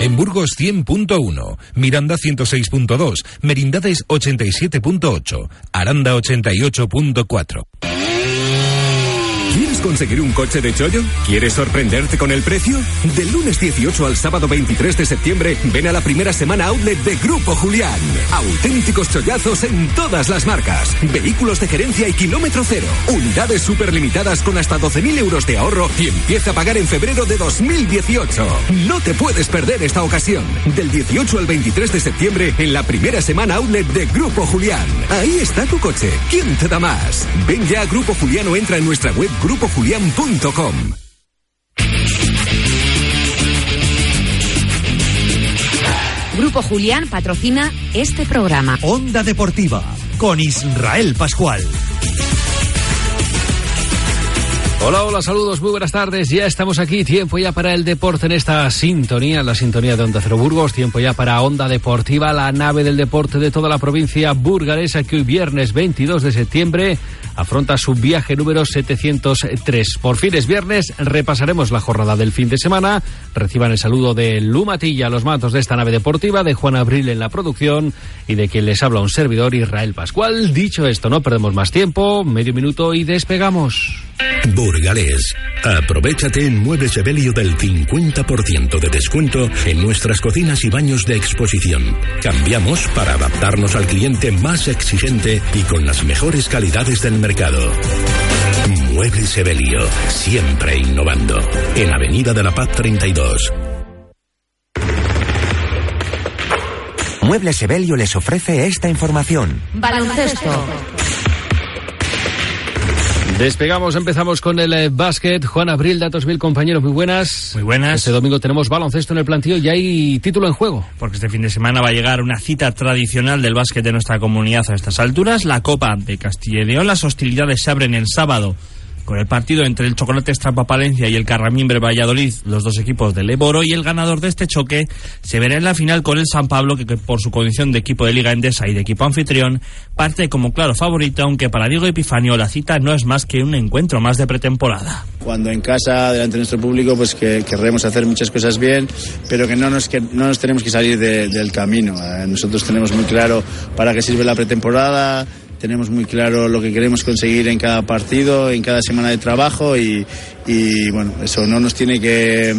En Burgos 100.1, Miranda 106.2, Merindades 87.8, Aranda 88.4. ¿Quieres conseguir un coche de chollo? ¿Quieres sorprenderte con el precio? Del lunes 18 al sábado 23 de septiembre, ven a la primera semana outlet de Grupo Julián. Auténticos chollazos en todas las marcas. Vehículos de gerencia y kilómetro cero. Unidades superlimitadas con hasta 12.000 euros de ahorro y empieza a pagar en febrero de 2018. No te puedes perder esta ocasión. Del 18 al 23 de septiembre, en la primera semana outlet de Grupo Julián. Ahí está tu coche. ¿Quién te da más? Ven ya a Grupo Julián o entra en nuestra web grupojulián.com. Grupo Julián patrocina este programa. Onda Deportiva con Israel Pascual. Hola, hola, saludos, muy buenas tardes. Ya estamos aquí, tiempo ya para el deporte en esta sintonía, la sintonía de Onda Cero Burgos, tiempo ya para Onda Deportiva, la nave del deporte de toda la provincia burgalesa que hoy viernes 22 de septiembre afronta su viaje número 703. Por fin es viernes, repasaremos la jornada del fin de semana. Reciban el saludo de Lumatilla, los matos de esta nave deportiva, de Juan Abril en la producción y de quien les habla un servidor, Israel Pascual. Dicho esto, no perdemos más tiempo, medio minuto y despegamos. Burgalés. Aprovechate en Muebles Evelio del 50% de descuento en nuestras cocinas y baños de exposición. Cambiamos para adaptarnos al cliente más exigente y con las mejores calidades del mercado. Muebles Evelio, siempre innovando. En Avenida de la Paz 32. Muebles Evelio les ofrece esta información. Baloncesto. Despegamos, empezamos con el eh, básquet. Juan Abril, Datos Mil, compañeros, muy buenas. Muy buenas. Este domingo tenemos baloncesto en el plantillo y hay título en juego. Porque este fin de semana va a llegar una cita tradicional del básquet de nuestra comunidad a estas alturas, la Copa de Castilla y León. Las hostilidades se abren el sábado con el partido entre el Chocolate Estrapa Palencia y el Carramimbre Valladolid, los dos equipos del Eboro, y el ganador de este choque se verá en la final con el San Pablo, que, por su condición de equipo de Liga Endesa y de equipo anfitrión, parte como claro favorito, aunque para Diego Epifanio la cita no es más que un encuentro más de pretemporada. Cuando en casa, delante de nuestro público, pues que querremos hacer muchas cosas bien, pero que no nos, que, no nos tenemos que salir de- del camino. Eh, nosotros tenemos muy claro para qué sirve la pretemporada, tenemos muy claro lo que queremos conseguir en cada partido, en cada semana de trabajo y, y, bueno, eso no nos tiene que,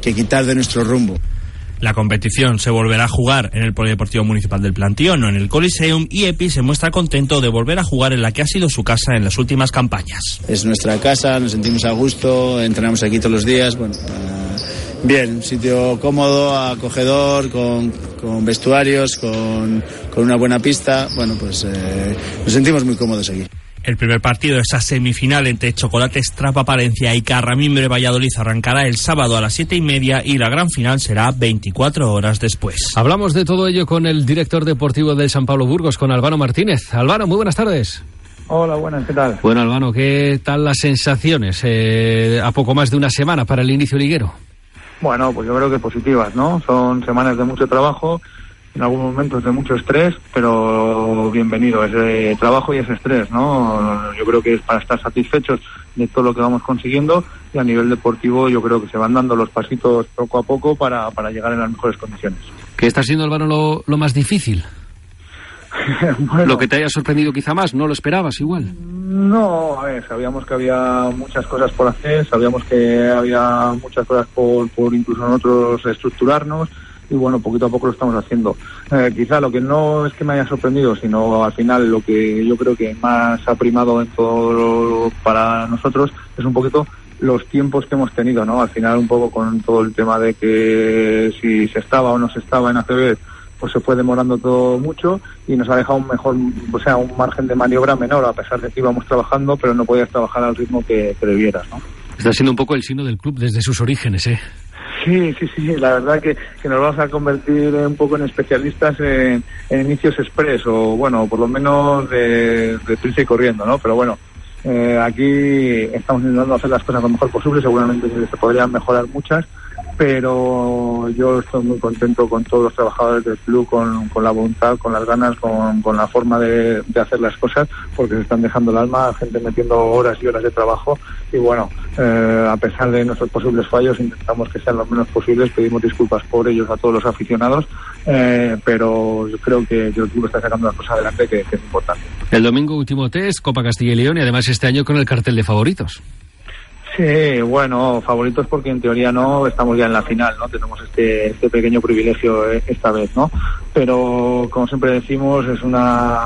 que quitar de nuestro rumbo. La competición se volverá a jugar en el Polideportivo Municipal del Plantío, no en el Coliseum, y Epi se muestra contento de volver a jugar en la que ha sido su casa en las últimas campañas. Es nuestra casa, nos sentimos a gusto, entrenamos aquí todos los días. Bueno, eh, bien, un sitio cómodo, acogedor, con, con vestuarios, con, con una buena pista. Bueno, pues eh, nos sentimos muy cómodos aquí. El primer partido de esa semifinal entre Chocolate Estrapa Palencia y Carramimbre Valladolid arrancará el sábado a las siete y media y la gran final será 24 horas después. Hablamos de todo ello con el director deportivo del San Pablo Burgos, con Albano Martínez. Albano, muy buenas tardes. Hola, buenas, ¿qué tal? Bueno, Albano, ¿qué tal las sensaciones eh, a poco más de una semana para el inicio liguero? Bueno, pues yo creo que positivas, ¿no? Son semanas de mucho trabajo, en algunos momentos de mucho estrés, pero bienvenido ese trabajo y ese estrés, ¿no? Yo creo que es para estar satisfechos de todo lo que vamos consiguiendo y a nivel deportivo yo creo que se van dando los pasitos poco a poco para, para llegar en las mejores condiciones. ¿Qué está siendo, Albano, lo, lo más difícil? Lo que te haya sorprendido quizá más, ¿no lo esperabas igual? No, a ver, sabíamos que había muchas cosas por hacer, sabíamos que había muchas cosas por, por incluso nosotros estructurarnos y bueno, poquito a poco lo estamos haciendo. Eh, quizá lo que no es que me haya sorprendido, sino al final lo que yo creo que más ha primado en todo lo- para nosotros es un poquito los tiempos que hemos tenido, ¿no? Al final un poco con todo el tema de que si se estaba o no se estaba en ACB, pues se fue demorando todo mucho y nos ha dejado un mejor, o sea, un margen de maniobra menor, a pesar de que íbamos trabajando, pero no podías trabajar al ritmo que, que debieras, ¿no? Está siendo un poco el signo del club desde sus orígenes, ¿eh? Sí, sí, sí, la verdad que, que nos vamos a convertir un poco en especialistas en, en inicios express o bueno, por lo menos de, de prisa y corriendo, ¿no? Pero bueno, eh, aquí estamos intentando hacer las cosas lo mejor posible, seguramente se podrían mejorar muchas, pero yo estoy muy contento con todos los trabajadores del club, con, la voluntad, con las ganas, con, la forma de, hacer las cosas, porque se están dejando el alma, gente metiendo horas y horas de trabajo y bueno, eh, a pesar de nuestros posibles fallos, intentamos que sean lo menos posibles, pedimos disculpas por ellos a todos los aficionados, eh, pero yo creo que, que, el club está sacando las cosas adelante que, que es importante. El domingo último test, Copa Castilla y León y además este año con el cartel de favoritos. Sí, bueno, favoritos porque en teoría no estamos ya en la final, ¿no? Tenemos este, este pequeño privilegio eh, esta vez, ¿no? Pero como siempre decimos, es una,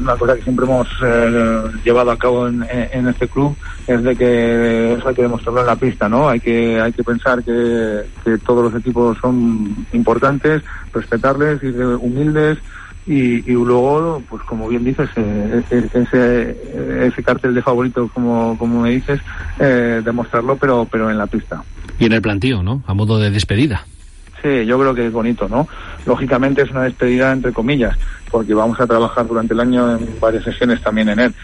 una cosa que siempre hemos eh, llevado a cabo en, en, este club, es de que eso hay que demostrarlo en la pista, ¿no? Hay que, hay que pensar que, que todos los equipos son importantes, respetarles, ir humildes, y, y, luego, pues como bien dices, eh, ese, ese cartel de favorito, como, como me dices, eh, demostrarlo, pero, pero en la pista. Y en el plantío, ¿no? A modo de despedida. Sí, yo creo que es bonito, ¿no? Lógicamente es una despedida entre comillas, porque vamos a trabajar durante el año en varias sesiones también en él.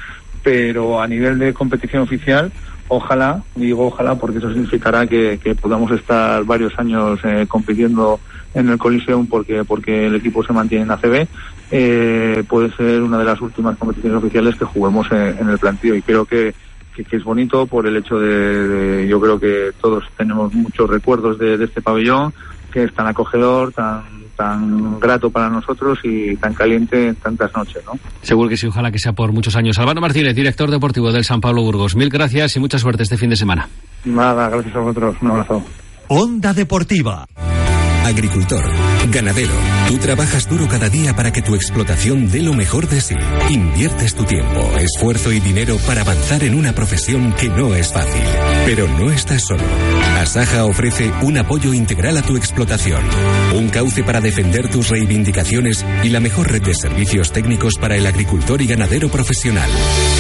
Pero a nivel de competición oficial, ojalá, digo ojalá, porque eso significará que, que podamos estar varios años eh, compitiendo en el Coliseum porque porque el equipo se mantiene en ACB eh, puede ser una de las últimas competiciones oficiales que juguemos en, en el plantío y creo que, que, que, es bonito por el hecho de, de, yo creo que todos tenemos muchos recuerdos de, de este pabellón que es tan acogedor tan tan grato para nosotros y tan caliente en tantas noches, ¿no? Seguro que sí, ojalá que sea por muchos años. Albano Martínez, director deportivo del San Pablo Burgos. Mil gracias y mucha suerte este fin de semana. Nada, gracias a vosotros. Un abrazo. Onda Deportiva agricultor, ganadero. Tú trabajas duro cada día para que tu explotación dé lo mejor de sí. Inviertes tu tiempo, esfuerzo y dinero para avanzar en una profesión que no es fácil. Pero no estás solo. Asaja ofrece un apoyo integral a tu explotación, un cauce para defender tus reivindicaciones y la mejor red de servicios técnicos para el agricultor y ganadero profesional.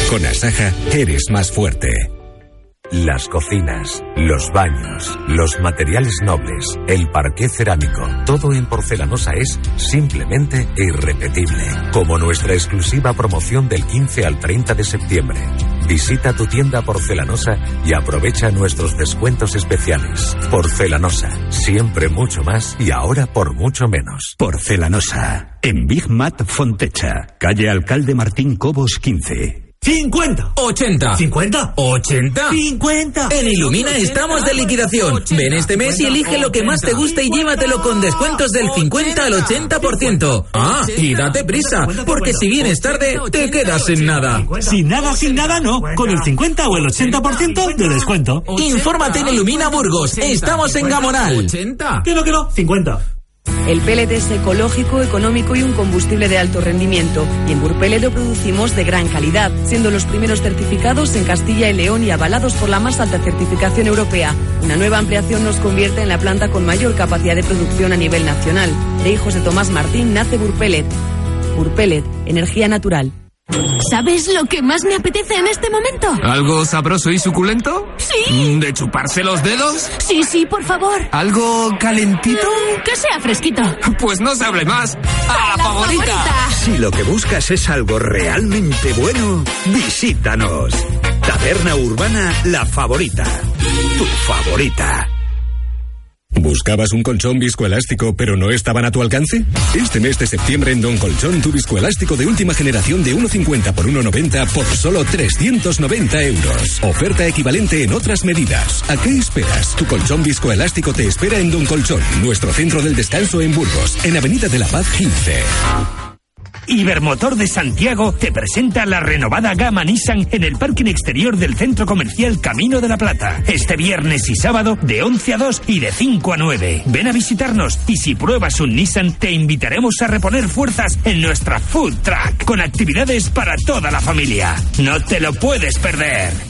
Con Asaja eres más fuerte. Las cocinas, los baños, los materiales nobles, el parqué cerámico, todo en porcelanosa es simplemente irrepetible. Como nuestra exclusiva promoción del 15 al 30 de septiembre. Visita tu tienda porcelanosa y aprovecha nuestros descuentos especiales. Porcelanosa, siempre mucho más y ahora por mucho menos. Porcelanosa, en Big Mat Fontecha, calle Alcalde Martín Cobos 15. 50, 80, 50, 80, 50. En Ilumina estamos de liquidación. Ven este mes y elige lo que más te guste y llévatelo con descuentos del 50 al 80%. Ah, y date prisa, porque si vienes tarde, te quedas sin nada. Sin nada, sin nada, no. Con el 50 o el 80% de descuento. Infórmate en Ilumina Burgos. Estamos en Gamonal. 80. Que no, que no, 50. El pellet es ecológico, económico y un combustible de alto rendimiento. Y en Burpellet lo producimos de gran calidad, siendo los primeros certificados en Castilla y León y avalados por la más alta certificación europea. Una nueva ampliación nos convierte en la planta con mayor capacidad de producción a nivel nacional. De hijos de Tomás Martín nace Burpellet. Burpellet, energía natural. ¿Sabes lo que más me apetece en este momento? ¿Algo sabroso y suculento? Sí. ¿De chuparse los dedos? Sí, sí, por favor. ¿Algo calentito? Mm, que sea fresquito. Pues no se hable más. ¡A, la, la favorita! favorita! Si lo que buscas es algo realmente bueno, visítanos. Taberna Urbana La Favorita. Tu favorita. ¿Buscabas un colchón viscoelástico pero no estaban a tu alcance? Este mes de septiembre en Don Colchón tu viscoelástico de última generación de 1,50 por 1,90 por solo 390 euros. Oferta equivalente en otras medidas. ¿A qué esperas? Tu colchón viscoelástico te espera en Don Colchón, nuestro centro del descanso en Burgos, en Avenida de la Paz 15. Ibermotor de Santiago te presenta la renovada gama Nissan en el parking exterior del centro comercial Camino de la Plata. Este viernes y sábado de 11 a 2 y de 5 a 9. Ven a visitarnos y si pruebas un Nissan te invitaremos a reponer fuerzas en nuestra food truck con actividades para toda la familia. No te lo puedes perder.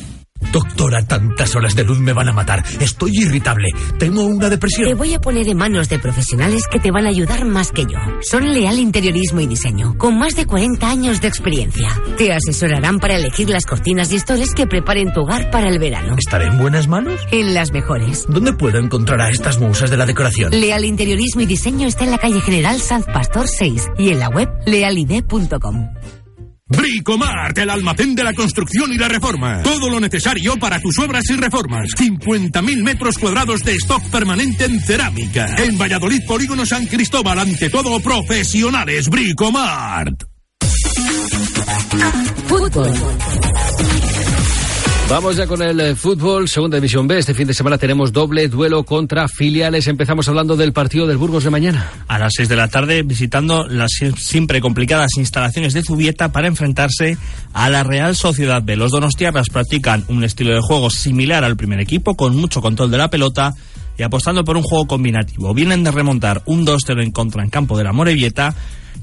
Doctora, tantas horas de luz me van a matar. Estoy irritable. Tengo una Te depresión. voy a poner en manos de profesionales que te van a ayudar más que yo. Son Leal Interiorismo y Diseño, con más de 40 años de experiencia. Te asesorarán para elegir las cortinas y estores que preparen tu hogar para el verano. ¿Estaré en buenas manos? En las mejores. ¿Dónde puedo encontrar a estas musas de la decoración? Leal Interiorismo y Diseño está en la calle General Sanz Pastor 6 y en la web lealide.com. Bricomart, el almacén de la construcción y la reforma. Todo lo necesario para tus obras y reformas. 50.000 metros cuadrados de stock permanente en cerámica. En Valladolid, Polígono San Cristóbal, ante todo profesionales. Bricomart. Fútbol. Vamos ya con el eh, fútbol, segunda división B. Este fin de semana tenemos doble duelo contra filiales. Empezamos hablando del partido del Burgos de mañana. A las 6 de la tarde, visitando las sie- siempre complicadas instalaciones de Zubieta para enfrentarse a la Real Sociedad B. Los donostiarras practican un estilo de juego similar al primer equipo, con mucho control de la pelota y apostando por un juego combinativo. Vienen de remontar un 2-0 en contra en campo de la Morevieta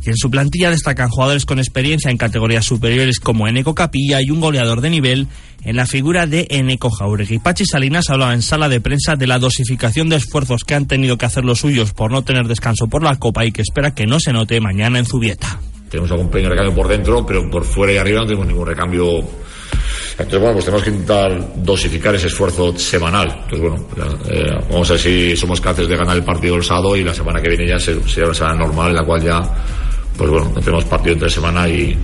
y en su plantilla destacan jugadores con experiencia en categorías superiores como Eneco Capilla y un goleador de nivel en la figura de Eneco Jauregui. Pachi Salinas hablaba en sala de prensa de la dosificación de esfuerzos que han tenido que hacer los suyos por no tener descanso por la Copa y que espera que no se note mañana en Zubieta. Tenemos algún pequeño recambio por dentro, pero por fuera y arriba no tenemos ningún recambio. Entonces, bueno, pues tenemos que intentar dosificar ese esfuerzo semanal. Entonces, bueno, eh, vamos a ver si somos capaces de ganar el partido el sábado y la semana que viene ya se- sería una semana normal en la cual ya, pues bueno, no tenemos partido entre semana y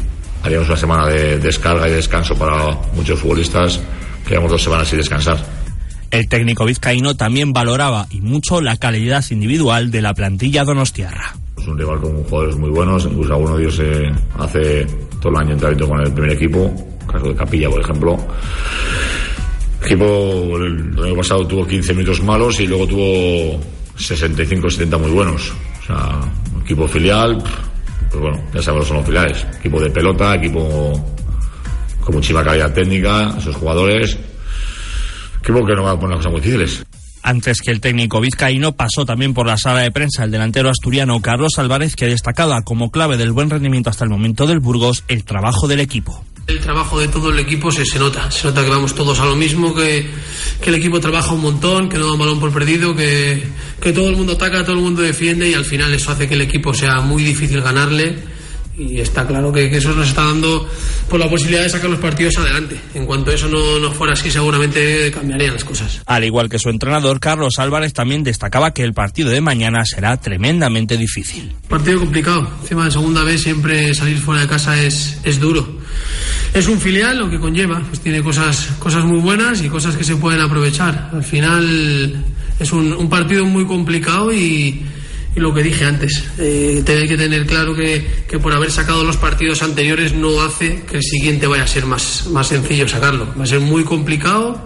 haríamos una semana de descarga y descanso para muchos futbolistas. Quedamos dos semanas sin descansar. El técnico vizcaíno también valoraba y mucho la calidad individual de la plantilla donostiarra. Es un rival con jugadores muy buenos, incluso alguno de ellos eh, hace todo el año entrenamiento con el primer equipo, caso de Capilla, por ejemplo. El equipo el año pasado tuvo 15 minutos malos y luego tuvo 65-70 muy buenos. O sea, un equipo filial, pues bueno, ya sabemos son los filiales. Equipo de pelota, equipo con muchísima calidad técnica, esos jugadores. Equipo que no va a poner las cosas muy difíciles. Antes que el técnico vizcaíno pasó también por la sala de prensa el delantero asturiano Carlos Álvarez, que destacaba como clave del buen rendimiento hasta el momento del Burgos el trabajo del equipo. El trabajo de todo el equipo se, se nota, se nota que vamos todos a lo mismo, que, que el equipo trabaja un montón, que no da un balón por perdido, que, que todo el mundo ataca, todo el mundo defiende y al final eso hace que el equipo sea muy difícil ganarle y está claro que, que eso nos está dando por la posibilidad de sacar los partidos adelante. En cuanto eso no, no fuera así, seguramente cambiarían las cosas. Al igual que su entrenador, Carlos Álvarez también destacaba que el partido de mañana será tremendamente difícil. Partido complicado. Encima de segunda vez siempre salir fuera de casa es, es duro. Es un filial lo que conlleva, pues tiene cosas, cosas muy buenas y cosas que se pueden aprovechar. Al final es un, un partido muy complicado y, y lo que dije antes, eh, que tener claro que, que por haber sacado los partidos anteriores no hace que el siguiente vaya a ser más, más sencillo sacarlo. Va a ser muy complicado,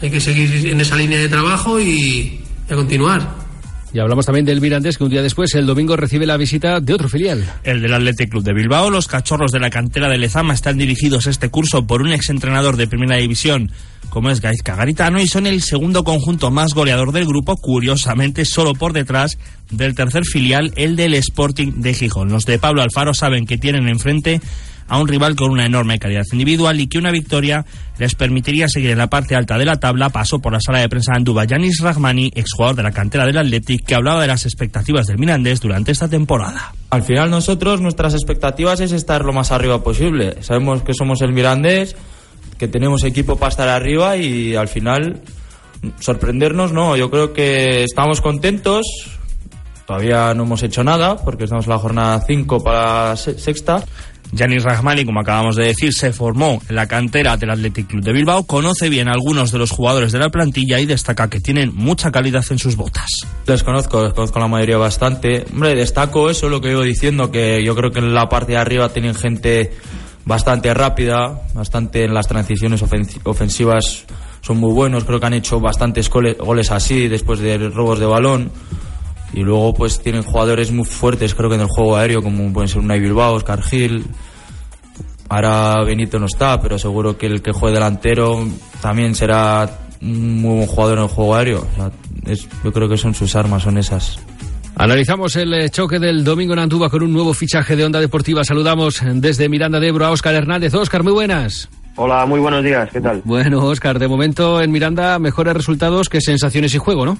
hay que seguir en esa línea de trabajo y, y a continuar. Y hablamos también del Mirandés, que un día después, el domingo, recibe la visita de otro filial. El del Athletic Club de Bilbao, los cachorros de la cantera de Lezama están dirigidos este curso por un exentrenador de primera división, como es Gaizka Garitano, y son el segundo conjunto más goleador del grupo, curiosamente solo por detrás del tercer filial, el del Sporting de Gijón. Los de Pablo Alfaro saben que tienen enfrente a un rival con una enorme calidad individual y que una victoria les permitiría seguir en la parte alta de la tabla. Pasó por la sala de prensa de Andúba Yanis Rahmani, exjugador de la cantera del Athletic, que hablaba de las expectativas del Mirandés durante esta temporada. Al final nosotros, nuestras expectativas es estar lo más arriba posible. Sabemos que somos el Mirandés, que tenemos equipo para estar arriba y al final sorprendernos, no. Yo creo que estamos contentos. Todavía no hemos hecho nada porque estamos en la jornada 5 para sexta. Yanis Rahmani, como acabamos de decir, se formó en la cantera del Athletic Club de Bilbao, conoce bien a algunos de los jugadores de la plantilla y destaca que tienen mucha calidad en sus botas. Les conozco, les conozco la mayoría bastante. Hombre, destaco eso, lo que iba diciendo, que yo creo que en la parte de arriba tienen gente bastante rápida, bastante en las transiciones ofensi- ofensivas son muy buenos, creo que han hecho bastantes gole- goles así después de robos de balón. Y luego pues tienen jugadores muy fuertes, creo que en el juego aéreo, como pueden ser Unai Bilbao, Oscar. Ahora Benito no está, pero seguro que el que juegue delantero también será un muy buen jugador en el juego aéreo. O sea, yo creo que son sus armas, son esas. Analizamos el eh, choque del domingo en Antuba con un nuevo fichaje de Onda Deportiva. Saludamos desde Miranda de Ebro a Óscar Hernández. Óscar, muy buenas. Hola, muy buenos días, ¿qué tal? Bueno, Oscar, de momento en Miranda mejores resultados que sensaciones y juego, ¿no?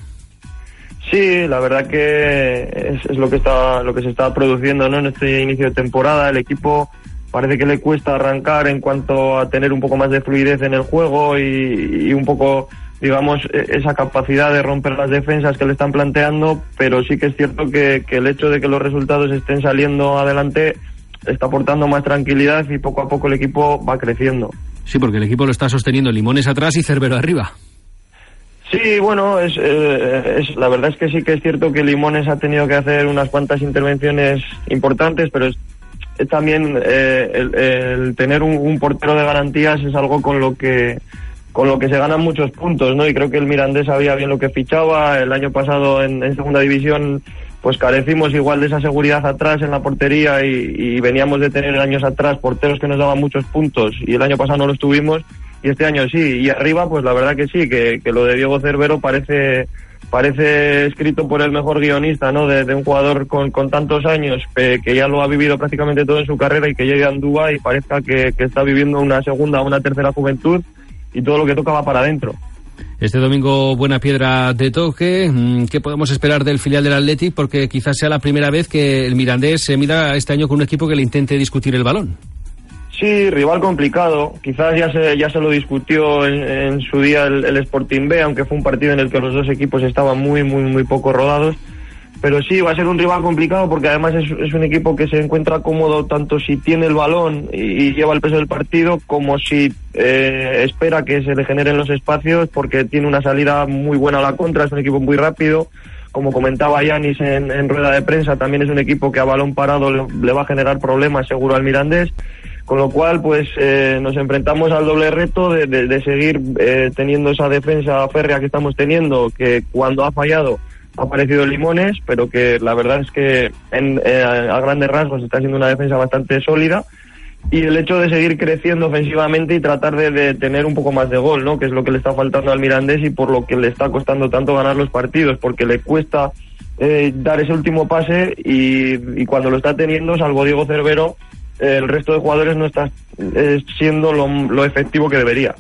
Sí, la verdad que es, es lo que está lo que se está produciendo ¿no? en este inicio de temporada. El equipo parece que le cuesta arrancar en cuanto a tener un poco más de fluidez en el juego y, y un poco, digamos, e- esa capacidad de romper las defensas que le están planteando, pero sí que es cierto que, que el hecho de que los resultados estén saliendo adelante está aportando más tranquilidad y poco a poco el equipo va creciendo. Sí, porque el equipo lo está sosteniendo Limones atrás y Cerbero arriba. Sí, bueno, es, eh, es, la verdad es que sí que es cierto que Limones ha tenido que hacer unas cuantas intervenciones importantes, pero es, es también eh, el, el tener un, un portero de garantías es algo con lo que con lo que se ganan muchos puntos, ¿no? Y creo que el Mirandés sabía bien lo que fichaba. El año pasado en, en segunda división, pues carecimos igual de esa seguridad atrás en la portería y, y veníamos de tener años atrás porteros que nos daban muchos puntos y el año pasado no los tuvimos y este año sí. Y arriba, pues la verdad que sí, que, que lo de Diego Cervero parece parece escrito por el mejor guionista, ¿no? De, de un jugador con, con tantos años que ya lo ha vivido prácticamente todo en su carrera y que llega a Andúa y parezca que, que está viviendo una segunda o una tercera juventud y todo lo que toca va para adentro. Este domingo buena piedra de toque. Mm, ¿Qué podemos esperar del filial del Athletic? Porque quizás sea la primera vez que el Mirandés se mira este año con un equipo que le intente discutir el balón. Sí, rival complicado. Quizás ya se, ya se lo discutió en, en su día el, el Sporting B, aunque fue un partido en el que los dos equipos estaban muy, muy, muy poco rodados. Pero sí, va a ser un rival complicado porque además es, un equipo que se encuentra cómodo tanto si tiene el balón y, lleva el peso del partido como si eh, espera que se le generen los espacios porque tiene una salida muy buena a la contra, es un equipo muy rápido. Como comentaba Yanis en, en rueda de prensa, también es un equipo que a balón parado le, le va a generar problemas seguro al Mirandés. Con lo cual, pues eh, nos enfrentamos al doble reto de, de, de seguir eh, teniendo esa defensa férrea que estamos teniendo, que cuando ha fallado ha aparecido Limones, pero que la verdad es que en, eh, a grandes rasgos está siendo una defensa bastante sólida. Y el hecho de seguir creciendo ofensivamente y tratar de, de tener un poco más de gol, ¿no? Que es lo que le está faltando al Mirandés y por lo que le está costando tanto ganar los partidos, porque le cuesta eh, dar ese último pase y, y cuando lo está teniendo, salvo Diego Cervero, eh, el resto de jugadores no está eh, siendo lo, lo efectivo que debería.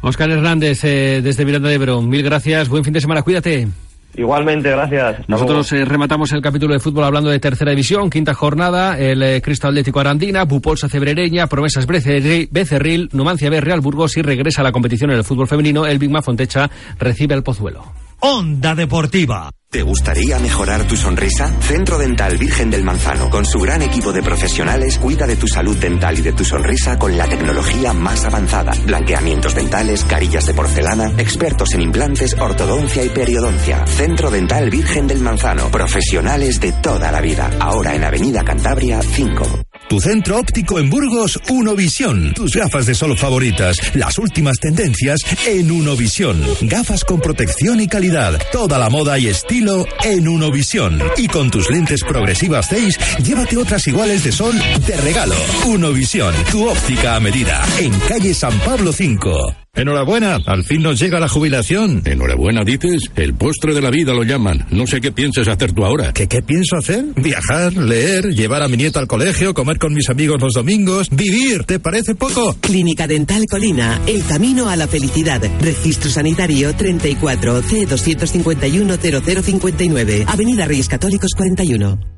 Óscar Hernández, eh, desde Miranda de Ebro, mil gracias, buen fin de semana, cuídate. Igualmente, gracias. Hasta Nosotros eh, rematamos el capítulo de fútbol hablando de tercera división, quinta jornada, el eh, Cristo Atlético Arandina, Bupolsa Cebrereña, Promesas Becerril, Becerril, Numancia B, Real Burgos y regresa a la competición en el fútbol femenino, el Bigma Fontecha recibe al Pozuelo. Onda Deportiva. ¿Te gustaría mejorar tu sonrisa? Centro Dental Virgen del Manzano, con su gran equipo de profesionales, cuida de tu salud dental y de tu sonrisa con la tecnología más avanzada. Blanqueamientos dentales, carillas de porcelana, expertos en implantes, ortodoncia y periodoncia. Centro Dental Virgen del Manzano, profesionales de toda la vida. Ahora en Avenida Cantabria 5. Tu centro óptico en Burgos, Unovisión. Tus gafas de sol favoritas, las últimas tendencias en Unovisión. Gafas con protección y calidad, toda la moda y estilo en Unovisión. Y con tus lentes progresivas 6, llévate otras iguales de sol de regalo. Unovisión, tu óptica a medida, en calle San Pablo 5. Enhorabuena, al fin nos llega la jubilación. Enhorabuena, dices. El postre de la vida lo llaman. No sé qué piensas hacer tú ahora. ¿Qué, ¿Qué pienso hacer? Viajar, leer, llevar a mi nieto al colegio, comer con mis amigos los domingos, vivir. ¿Te parece poco? Clínica Dental Colina, el camino a la felicidad. Registro sanitario 34 C 251 0059, Avenida Reyes Católicos 41.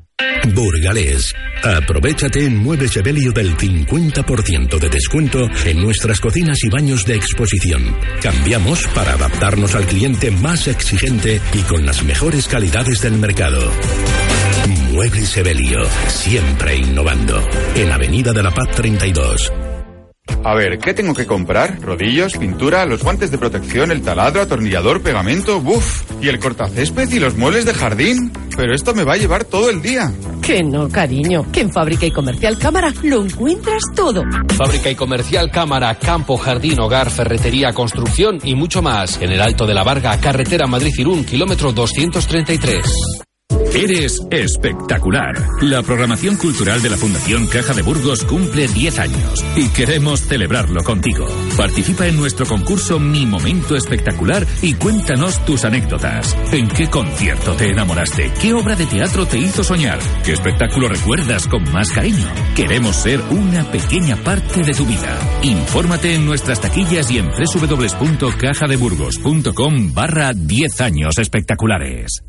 Burgalés. Aprovechate en Muebles Evelio del 50% de descuento en nuestras cocinas y baños de exposición. Cambiamos para adaptarnos al cliente más exigente y con las mejores calidades del mercado. Muebles Evelio, siempre innovando. En Avenida de la Paz 32. A ver, ¿qué tengo que comprar? Rodillos, pintura, los guantes de protección, el taladro, atornillador, pegamento, buf, y el cortacésped y los muebles de jardín. Pero esto me va a llevar todo el día. Que no, cariño. Que en Fábrica y Comercial Cámara lo encuentras todo. Fábrica y Comercial Cámara, Campo, Jardín, Hogar, Ferretería, Construcción y mucho más. En el Alto de la Varga, Carretera Madrid-Irún, kilómetro 233. Eres espectacular. La programación cultural de la Fundación Caja de Burgos cumple 10 años y queremos celebrarlo contigo. Participa en nuestro concurso Mi Momento Espectacular y cuéntanos tus anécdotas. ¿En qué concierto te enamoraste? ¿Qué obra de teatro te hizo soñar? ¿Qué espectáculo recuerdas con más cariño? Queremos ser una pequeña parte de tu vida. Infórmate en nuestras taquillas y en www.cajadeburgos.com barra 10 años espectaculares.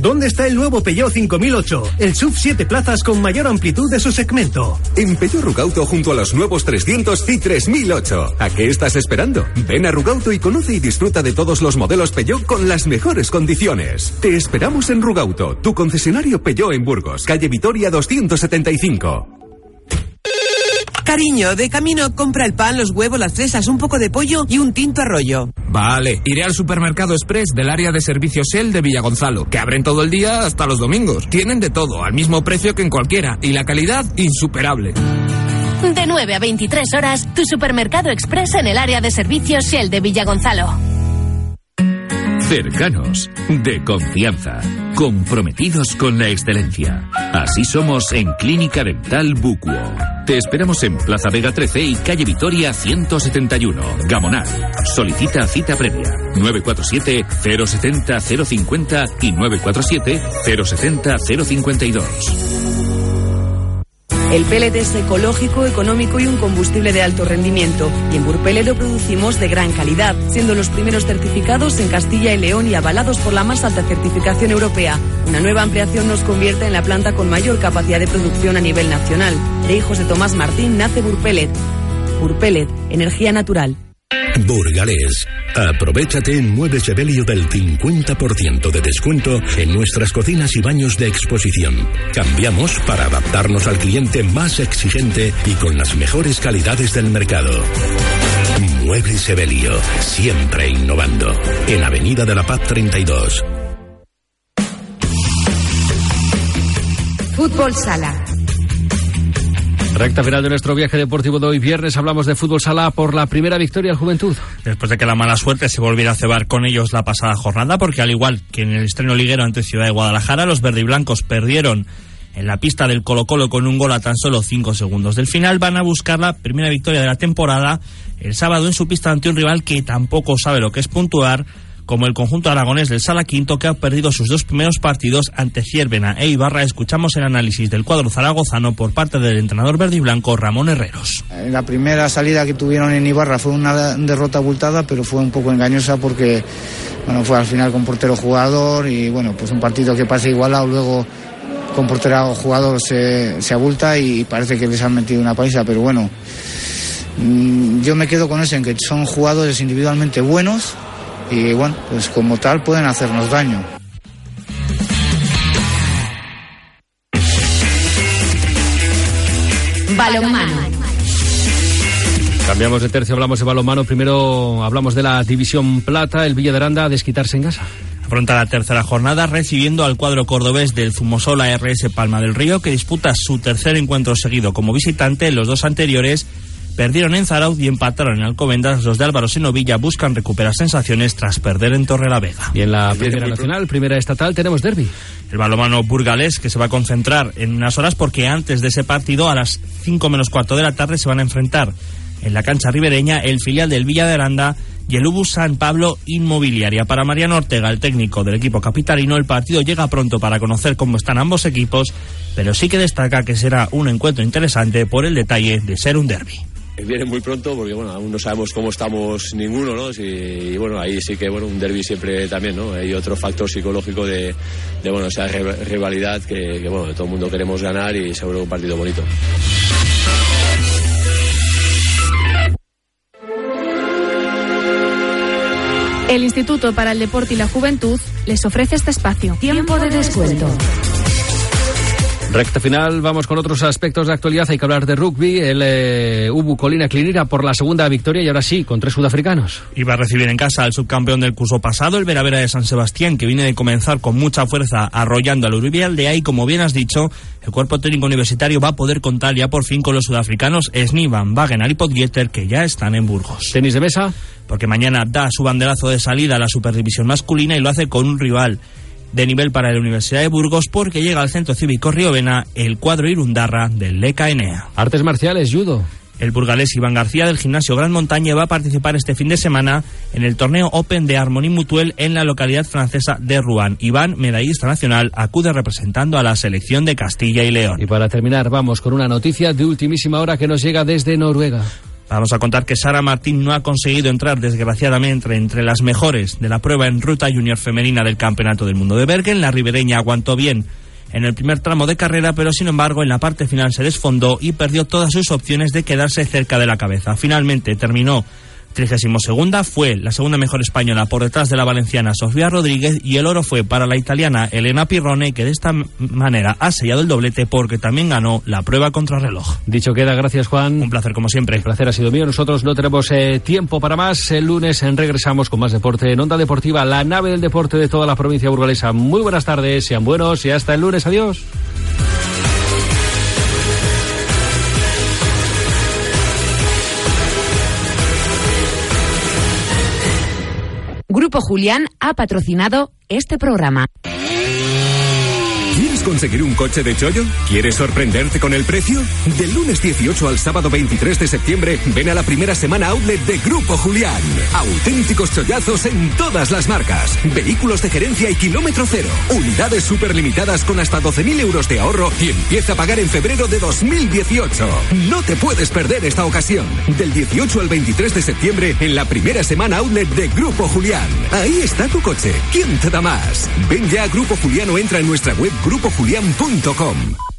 ¿Dónde está el nuevo Peugeot 5008? El SUV 7 plazas con mayor amplitud de su segmento. En Peugeot Rugauto junto a los nuevos 300 y 3008. ¿A qué estás esperando? Ven a Rugauto y conoce y disfruta de todos los modelos Peugeot con las mejores condiciones. Te esperamos en Rugauto, tu concesionario Peugeot en Burgos, calle Vitoria 275. Cariño, de camino compra el pan, los huevos, las fresas, un poco de pollo y un tinto arroyo. Vale, iré al supermercado Express del área de servicios Shell de Villagonzalo, que abren todo el día hasta los domingos. Tienen de todo, al mismo precio que en cualquiera, y la calidad insuperable. De 9 a 23 horas, tu supermercado express en el área de servicios Shell de Villagonzalo. Cercanos, de confianza, comprometidos con la excelencia. Así somos en Clínica Dental Bucuo. Te esperamos en Plaza Vega 13 y Calle Vitoria 171, Gamonal. Solicita cita previa. 947 070 050 y 947 070 052. El pellet es ecológico, económico y un combustible de alto rendimiento. Y en Burpellet lo producimos de gran calidad, siendo los primeros certificados en Castilla y León y avalados por la más alta certificación europea. Una nueva ampliación nos convierte en la planta con mayor capacidad de producción a nivel nacional. De hijos de Tomás Martín nace Burpellet. Burpellet, energía natural. Burgalés. Aprovechate en Muebles Evelio del 50% de descuento en nuestras cocinas y baños de exposición. Cambiamos para adaptarnos al cliente más exigente y con las mejores calidades del mercado. Muebles Evelio, siempre innovando. En Avenida de la Paz 32. Fútbol Sala. Recta final de nuestro viaje deportivo de hoy viernes hablamos de fútbol sala por la primera victoria del Juventud. Después de que la mala suerte se volviera a cebar con ellos la pasada jornada, porque al igual que en el estreno liguero ante Ciudad de Guadalajara, los verdiblancos perdieron en la pista del Colo Colo con un gol a tan solo 5 segundos del final, van a buscar la primera victoria de la temporada el sábado en su pista ante un rival que tampoco sabe lo que es puntuar, como el conjunto aragonés del Sala Quinto que ha perdido sus dos primeros partidos ante Ciervena e Ibarra. Escuchamos el análisis del cuadro zaragozano por parte del entrenador verde y blanco Ramón Herreros. La primera salida que tuvieron en Ibarra fue una derrota abultada, pero fue un poco engañosa porque bueno, fue al final con portero jugador y bueno, pues un partido que pasa igualado luego con portero jugador se, se abulta y parece que les han metido una paisa, pero bueno, mm, yo me quedo con eso, en que son jugadores individualmente buenos y bueno, pues como tal pueden hacernos daño. Balonmano. Cambiamos de tercio, hablamos de balonmano. Primero hablamos de la División Plata, el Villa de Aranda a desquitarse en casa. Afronta la tercera jornada recibiendo al cuadro cordobés del Zumosola RS Palma del Río, que disputa su tercer encuentro seguido como visitante. Los dos anteriores perdieron en Zarauz y empataron en Alcobendas. Los de Álvaro Senovilla buscan recuperar sensaciones tras perder en Torre la Vega. Y en la primera nacional, primera estatal, tenemos derby. El balomano burgalés que se va a concentrar en unas horas porque antes de ese partido, a las 5 menos cuarto de la tarde, se van a enfrentar en la cancha ribereña el filial del Villa de Aranda y el Ubus San Pablo Inmobiliaria. Para Mariano Ortega, el técnico del equipo capitalino, el partido llega pronto para conocer cómo están ambos equipos, pero sí que destaca que será un encuentro interesante por el detalle de ser un derby. Viene muy pronto porque bueno, aún no sabemos cómo estamos ninguno, ¿no? Si- y bueno, ahí sí que bueno, un derby siempre también, ¿no? Hay otro factor psicológico de, de bueno, esa rivalidad que, que, bueno, todo el mundo queremos ganar y seguro un partido bonito. El Instituto para el Deporte y la Juventud les ofrece este espacio. Tiempo de descuento. Recta final, vamos con otros aspectos de actualidad. Hay que hablar de rugby. El eh, Ubu Colina Clínica por la segunda victoria y ahora sí, con tres sudafricanos. Iba a recibir en casa al subcampeón del curso pasado, el Veravera de San Sebastián, que viene de comenzar con mucha fuerza arrollando al Uribial. De ahí, como bien has dicho, el cuerpo técnico universitario va a poder contar ya por fin con los sudafricanos Snivan, Wagener y Podgieter, que ya están en Burgos. ¿Tenis de mesa? Porque mañana da su banderazo de salida a la Superdivisión masculina y lo hace con un rival de nivel para la Universidad de Burgos porque llega al Centro Cívico Riovena el cuadro Irundarra del Leca Enea. Artes marciales, judo. El burgalés Iván García del gimnasio Gran Montaña va a participar este fin de semana en el torneo Open de Harmonie Mutuel en la localidad francesa de Rouen. Iván, medallista nacional, acude representando a la selección de Castilla y León. Y para terminar, vamos con una noticia de ultimísima hora que nos llega desde Noruega. Vamos a contar que Sara Martín no ha conseguido entrar, desgraciadamente, entre las mejores de la prueba en ruta junior femenina del Campeonato del Mundo de Bergen. La ribereña aguantó bien en el primer tramo de carrera, pero sin embargo en la parte final se desfondó y perdió todas sus opciones de quedarse cerca de la cabeza. Finalmente terminó 32 fue la segunda mejor española por detrás de la valenciana Sofía Rodríguez y el oro fue para la italiana Elena Pirrone que de esta manera ha sellado el doblete porque también ganó la prueba contra reloj. Dicho queda, gracias Juan. Un placer como siempre. El placer ha sido mío. Nosotros no tenemos eh, tiempo para más. El lunes regresamos con más deporte en Onda Deportiva, la nave del deporte de toda la provincia burgalesa. Muy buenas tardes, sean buenos y hasta el lunes. Adiós. Grupo Julián ha patrocinado este programa. ¿Quieres conseguir un coche de chollo? ¿Quieres sorprenderte con el precio? Del lunes 18 al sábado 23 de septiembre, ven a la primera semana outlet de Grupo Julián. Auténticos chollazos en todas las marcas. Vehículos de gerencia y kilómetro cero. Unidades super limitadas con hasta 12.000 euros de ahorro y empieza a pagar en febrero de 2018. No te puedes perder esta ocasión. Del 18 al 23 de septiembre, en la primera semana outlet de Grupo Julián. Ahí está tu coche. ¿Quién te da más? Ven ya a Grupo Julián o entra en nuestra web grupojulián.com.